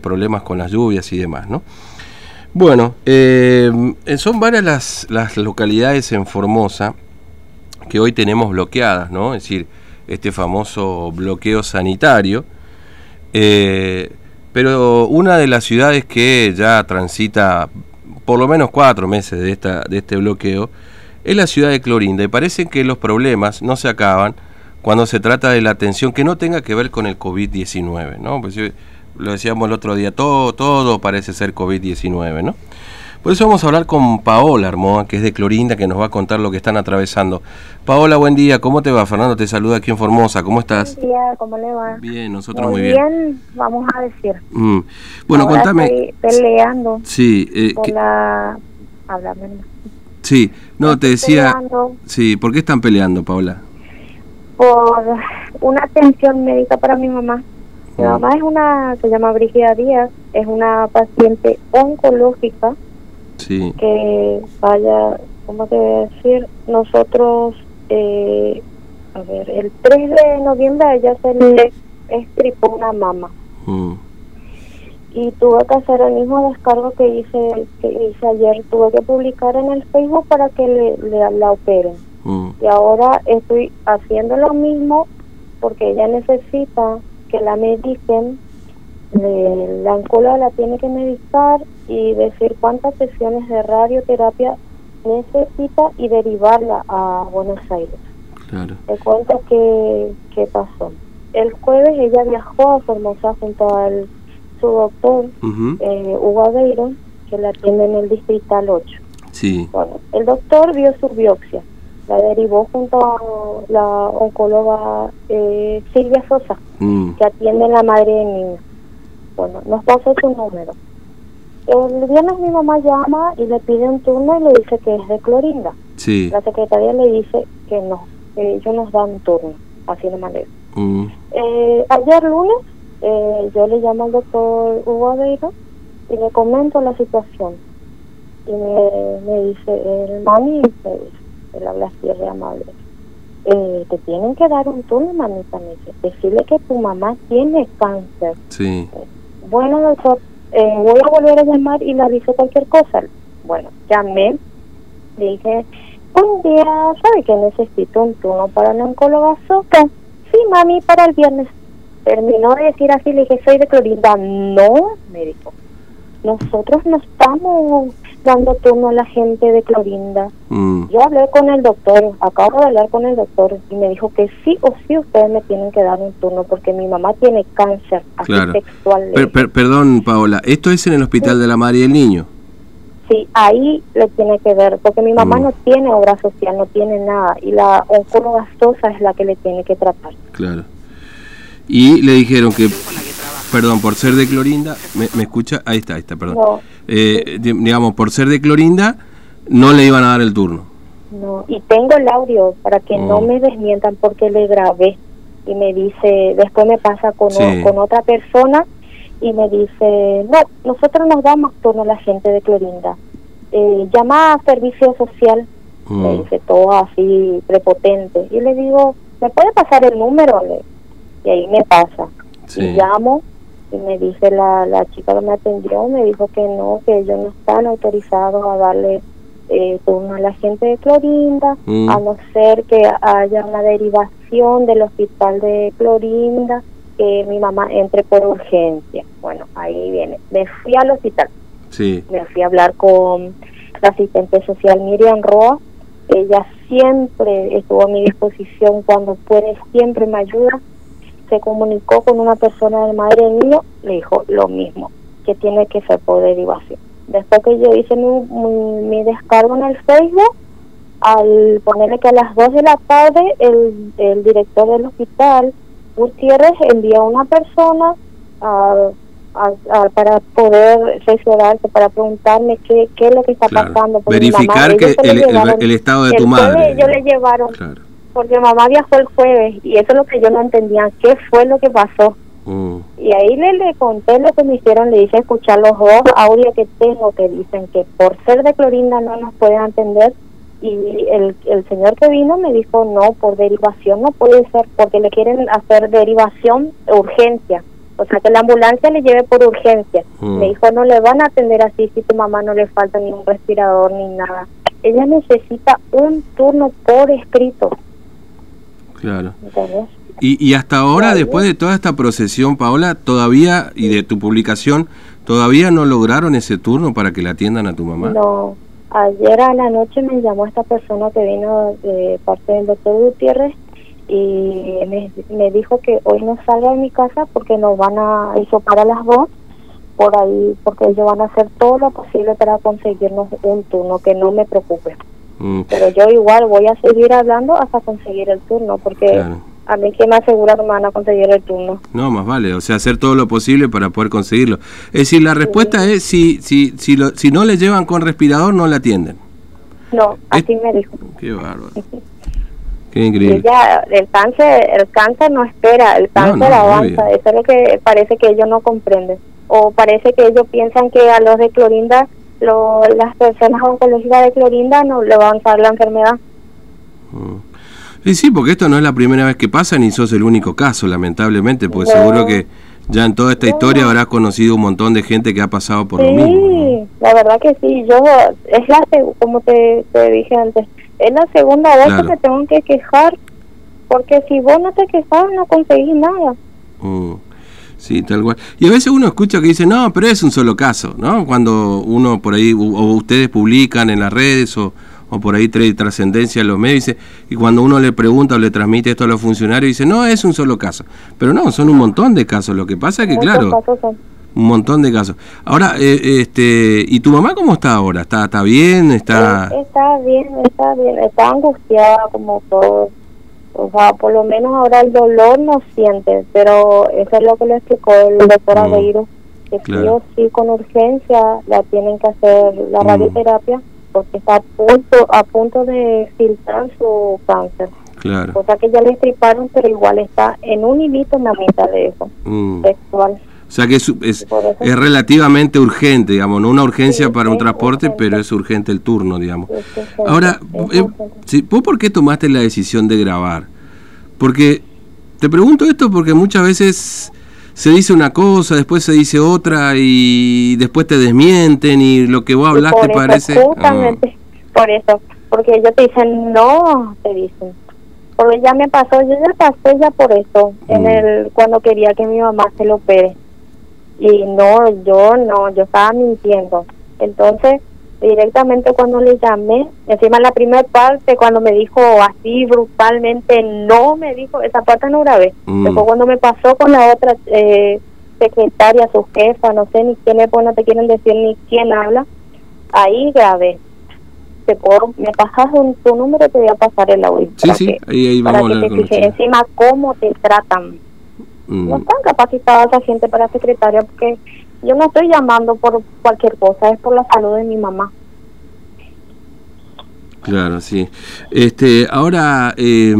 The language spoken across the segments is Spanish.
problemas con las lluvias y demás, ¿no? Bueno, eh, son varias las, localidades en Formosa que hoy tenemos bloqueadas, ¿no? Es decir, este famoso bloqueo sanitario. Eh, pero una de las ciudades que ya transita por lo menos cuatro meses de, esta, de este bloqueo es la ciudad de Clorinda. Y parece que los problemas no se acaban cuando se trata de la atención que no tenga que ver con el COVID-19, ¿no? Pues, lo decíamos el otro día, todo, todo parece ser COVID-19, ¿no? Por eso vamos a hablar con Paola Armoa, que es de Clorinda, que nos va a contar lo que están atravesando. Paola, buen día, ¿cómo te va? Fernando te saluda aquí en Formosa, ¿cómo estás? Buen día, ¿cómo le va? Bien, nosotros muy, bien. bien. vamos a decir. Mm. Bueno, Ahora contame. Estoy peleando Sí, eh, por que- la... Háblame. sí, no, te decía. peleando Sí, ¿por qué están peleando, Paola? por una atención médica para mi mamá. Mi Mm. mamá es una, se llama Brigida Díaz, es una paciente oncológica Sí, que vaya, ¿cómo te voy a decir? Nosotros, eh, a ver, el 3 de noviembre a ella se le estripó una mama. Mm, y tuve que hacer el mismo descargo que hice que hice ayer, tuve que publicar en el Facebook para que le, le- la operen. Mm, y ahora estoy haciendo lo mismo porque ella necesita que la medicen, le- la oncóloga la tiene que medicar y decir cuántas sesiones de radioterapia necesita y derivarla a Buenos Aires. claro. Te cuento que, que pasó. El jueves ella viajó a Formosa junto al su doctor eh, Hugo Aveiro, que la atiende en el Distrital 8. Sí, Bueno, el doctor vio su biopsia, la derivó junto a la oncóloga eh, Silvia Sosa, mm, que atiende en la madre de niño. Bueno, nos pasó su número. El viernes mi mamá llama y le pide un turno y le dice que es de Clorinda. sí, La secretaria le dice que no, que ellos nos dan un turno, así de manera. mm, Eh, ayer lunes eh, yo le llamo al doctor Hugo Aveiro y le comento la situación. Y me, me dice, el mami, me dice, él habla así, es de amable. Eh, te tienen que dar un turno, mamita, me dice. Decirle que tu mamá tiene cáncer. sí, Bueno, doctor, eh, voy a volver a llamar y le aviso cualquier cosa. Bueno, llamé, dije, un día, ¿sabe que necesito un turno para una oncóloga Soca? Sí, mami, para el viernes. Terminó de decir así, le dije, soy de Clorinda. No, me dijo, nosotros no estamos dando turno a la gente de Clorinda. mm, Yo hablé con el doctor, acabo de hablar con el doctor y me dijo que sí o sí ustedes me tienen que dar un turno porque mi mamá tiene cáncer, así Claro. Per- per- perdón, Paola, ¿esto es en el Hospital de la Madre y el Niño? Sí, ahí le tiene que ver, porque mi mamá Mm. no tiene obra social, no tiene nada, y la oncóloga Sosa es la que le tiene que tratar. Claro. Y le dijeron que, perdón, por ser de Clorinda, ¿me, me escucha? Ahí está, ahí está, perdón. No, Eh, di- digamos, por ser de Clorinda, no le iban a dar el turno. no, y tengo el audio para que no Mm. me desmientan porque le grabé y me dice, después me pasa con, o- Sí. con otra persona y me dice, no, nosotros nos damos turno a la gente de Clorinda. Eh, llama a servicio social, me Mm, dice todo así prepotente. Y le digo, ¿me puede pasar el número? Le- Y ahí me pasa. sí. y llamo y me dice la, la chica que me atendió, me dijo que no, que ellos no están autorizados a darle eh, turno a la gente de Clorinda, Mm. a no ser que haya una derivación del hospital de Clorinda, que mi mamá entre por urgencia. Bueno, ahí viene. Me fui al hospital, Sí, me fui a hablar con la asistente social Miriam Roa. Ella siempre estuvo a mi disposición cuando puede, siempre me ayuda. Se comunicó con una persona del madre del niño, le dijo lo mismo, que tiene que ser por derivación. Después que yo hice mi, mi, mi descargo en el Facebook, al ponerle que a las 2 de la tarde el, el director del hospital, Gutiérrez, envía a una persona a, a- a- para poder sesionarse, para preguntarme qué, qué es lo que está claro. pasando. Verificar que el, el- el estado de tu madre. ellos le llevaron, Claro. Porque mamá viajó el jueves y eso es lo que yo no entendía, qué fue lo que pasó. Mm, Y ahí le, le conté lo que me hicieron, le hice escuchar los dos audios que tengo que dicen que por ser de Clorinda no nos pueden atender y el, el señor que vino me dijo no, por derivación no puede ser porque le quieren hacer derivación urgencia O sea, que la ambulancia le lleve por urgencia. Mm. Me dijo, no le van a atender así si tu mamá no le falta ni un respirador ni nada. Ella necesita un turno por escrito. Claro. ¿entendés? Y, y hasta ahora, después de toda esta procesión, Paola, todavía, y de tu publicación, todavía no lograron ese turno para que la atiendan a tu mamá. No, ayer a la noche me llamó esta persona que vino de parte del doctor Gutiérrez y me, me dijo que hoy no salga de mi casa porque nos van a hisopar a las dos por ahí, porque ellos van a hacer todo lo posible para conseguirnos un turno, que no me preocupe. Mm, Pero yo igual voy a seguir hablando hasta conseguir el turno, porque Claro. a mí que me asegura que me van a conseguir el turno. No, más vale, o sea, hacer todo lo posible para poder conseguirlo. Es decir, la respuesta es si, si, si, lo, si no le llevan con respirador, no la atienden. No, así me dijo. Qué bárbaro. Qué increíble. Ella, el cáncer, el cáncer no espera, el cáncer no, avanza. obvio. Eso es lo que parece que ellos no comprenden. O parece que ellos piensan que a los de Clorinda, lo, las personas oncológicas de Clorinda no le va a avanzar la enfermedad. Mm. Y sí, porque esto no es la primera vez que pasa, ni sos el único caso, lamentablemente, porque No. seguro que ya en toda esta historia habrás conocido un montón de gente que ha pasado por lo sí, mismo. la verdad que sí. Yo, es la, como te, te dije antes, es la segunda vez Claro. que me tengo que quejar. Porque si vos no te quejas, no conseguís nada. Mm. Sí, tal cual. Y a veces uno escucha que dice, no, pero es un solo caso, ¿no? Cuando uno por ahí, o ustedes publican en las redes o, o por ahí trae trascendencia en los medios, dice, y cuando uno le pregunta o le transmite esto a los funcionarios, dice, no, es un solo caso. Pero no, son un montón de casos. Lo que pasa es que, Muchos claro, casos un montón de casos. Ahora, eh, este, ¿y tu mamá cómo está ahora? ¿Está, está bien? ¿Está...? Eh, Está bien, está bien, está angustiada como todo. O sea, por lo menos ahora el dolor no siente, pero eso es lo que le explicó el doctor Mm, Aveiro, que sí claro. o sí con urgencia la tienen que hacer la Mm. radioterapia porque está a punto, a punto de filtrar su cáncer. Claro. Cosa que ya le estriparon, pero igual está en un hilito en la mitad de eso, Mm. sexual. O sea que es, es, es relativamente urgente, digamos, no una urgencia para un transporte, pero es urgente el turno, digamos. Ahora, eh, ¿vos por qué tomaste la decisión de grabar? Porque te pregunto esto porque muchas veces se dice una cosa, después se dice otra y después te desmienten y lo que vos hablaste por eso, parece... Justamente por eso, porque ellos te dicen no, te dicen. Porque ya me pasó, yo ya pasé ya por eso, en Mm. el cuando quería que mi mamá se lo opere. Y no, yo no, yo estaba mintiendo. Entonces, directamente cuando le llamé, encima la primera parte, cuando me dijo así brutalmente, no me dijo, esa parte no grabé. Mm. Después cuando me pasó con la otra eh, secretaria, su jefa, no sé ni quién es, pues no te quieren decir ni quién habla, ahí grabé. Te puedo, me pasas un, tu número y te voy a pasar el audio. Sí, para sí, que- ahí, ahí para vamos a que te encima cómo te tratan. Mm, No están capacitadas esa gente para secretaria porque yo no estoy llamando por cualquier cosa, es por la salud de mi mamá. Claro, sí. Este, ahora, eh,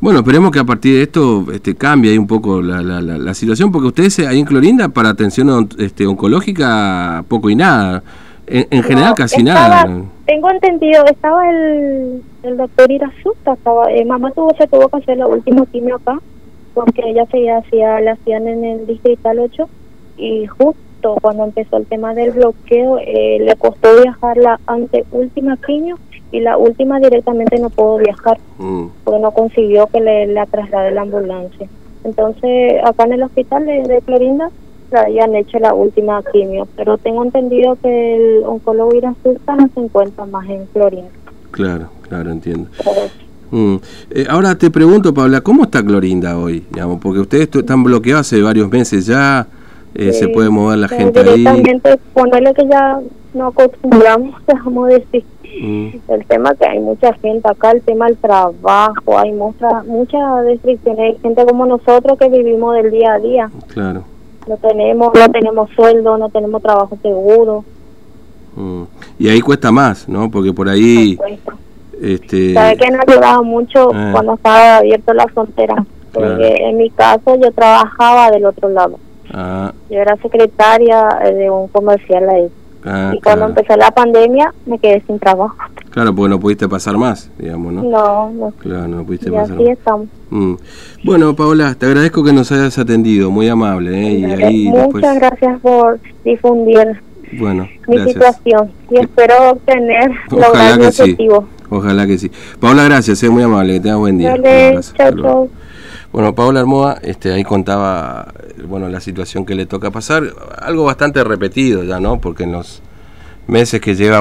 bueno, esperemos que a partir de esto este, cambie ahí un poco la, la, la, la situación, porque ustedes ahí en Clorinda para atención on- este, oncológica poco y nada. En, en general casi estaba- nada. Tengo entendido, estaba el, el doctor Irasuta, estaba, eh, mamá tuvo, se tuvo que hacer la última quimio acá, porque ella se hacía, la hacían en el distrital 8, y justo cuando empezó el tema del bloqueo, eh, le costó viajar la anteúltima quimio, y la última directamente no pudo viajar, Mm, porque no consiguió que le la traslade la ambulancia. Entonces, acá en el hospital de, de Clorinda, le habían hecho la última quimio, pero tengo entendido que el oncólogo Irasuta no se encuentra más en Clorinda. claro, claro, entiendo. Mm. Eh, ahora te pregunto, Paula, ¿cómo está Clorinda hoy? Digamos, porque ustedes están bloqueados hace varios meses ya, eh, se puede mover la gente ahí. Ponerle que ya no acostumbramos, dejamos de decir. Mm, El tema que hay mucha gente acá, el tema del trabajo, hay muchas muchas restricciones. Hay gente como nosotros que vivimos del día a día. claro. No tenemos, no tenemos sueldo, no tenemos trabajo seguro. Mm. Y ahí cuesta más, ¿no? Porque por ahí... Este, Sabe que nos ayudaba mucho Eh. cuando estaba abierto la frontera. Porque Claro. en mi caso yo trabajaba del otro lado. ah, Yo era secretaria de un comercial ahí. ah, y cuando claro. empezó la pandemia me quedé sin trabajo. Claro, porque no pudiste pasar más, digamos, ¿no? No, no. Claro, no pudiste Y pasar así más. estamos. Mm. Bueno, Paola, te agradezco que nos hayas atendido, muy amable, ¿eh? Y ahí Muchas después... gracias por difundir Bueno, mi gracias. situación y espero obtener, Ojalá lograr mi sí. Ojalá que sí. Paola, gracias, es muy amable, que tengas buen día. Abrazo, chao. Bueno, Paola Armoa, este, ahí contaba, eh, bueno, la situación que le toca pasar, algo bastante repetido ya, ¿no? Porque en los meses que lleva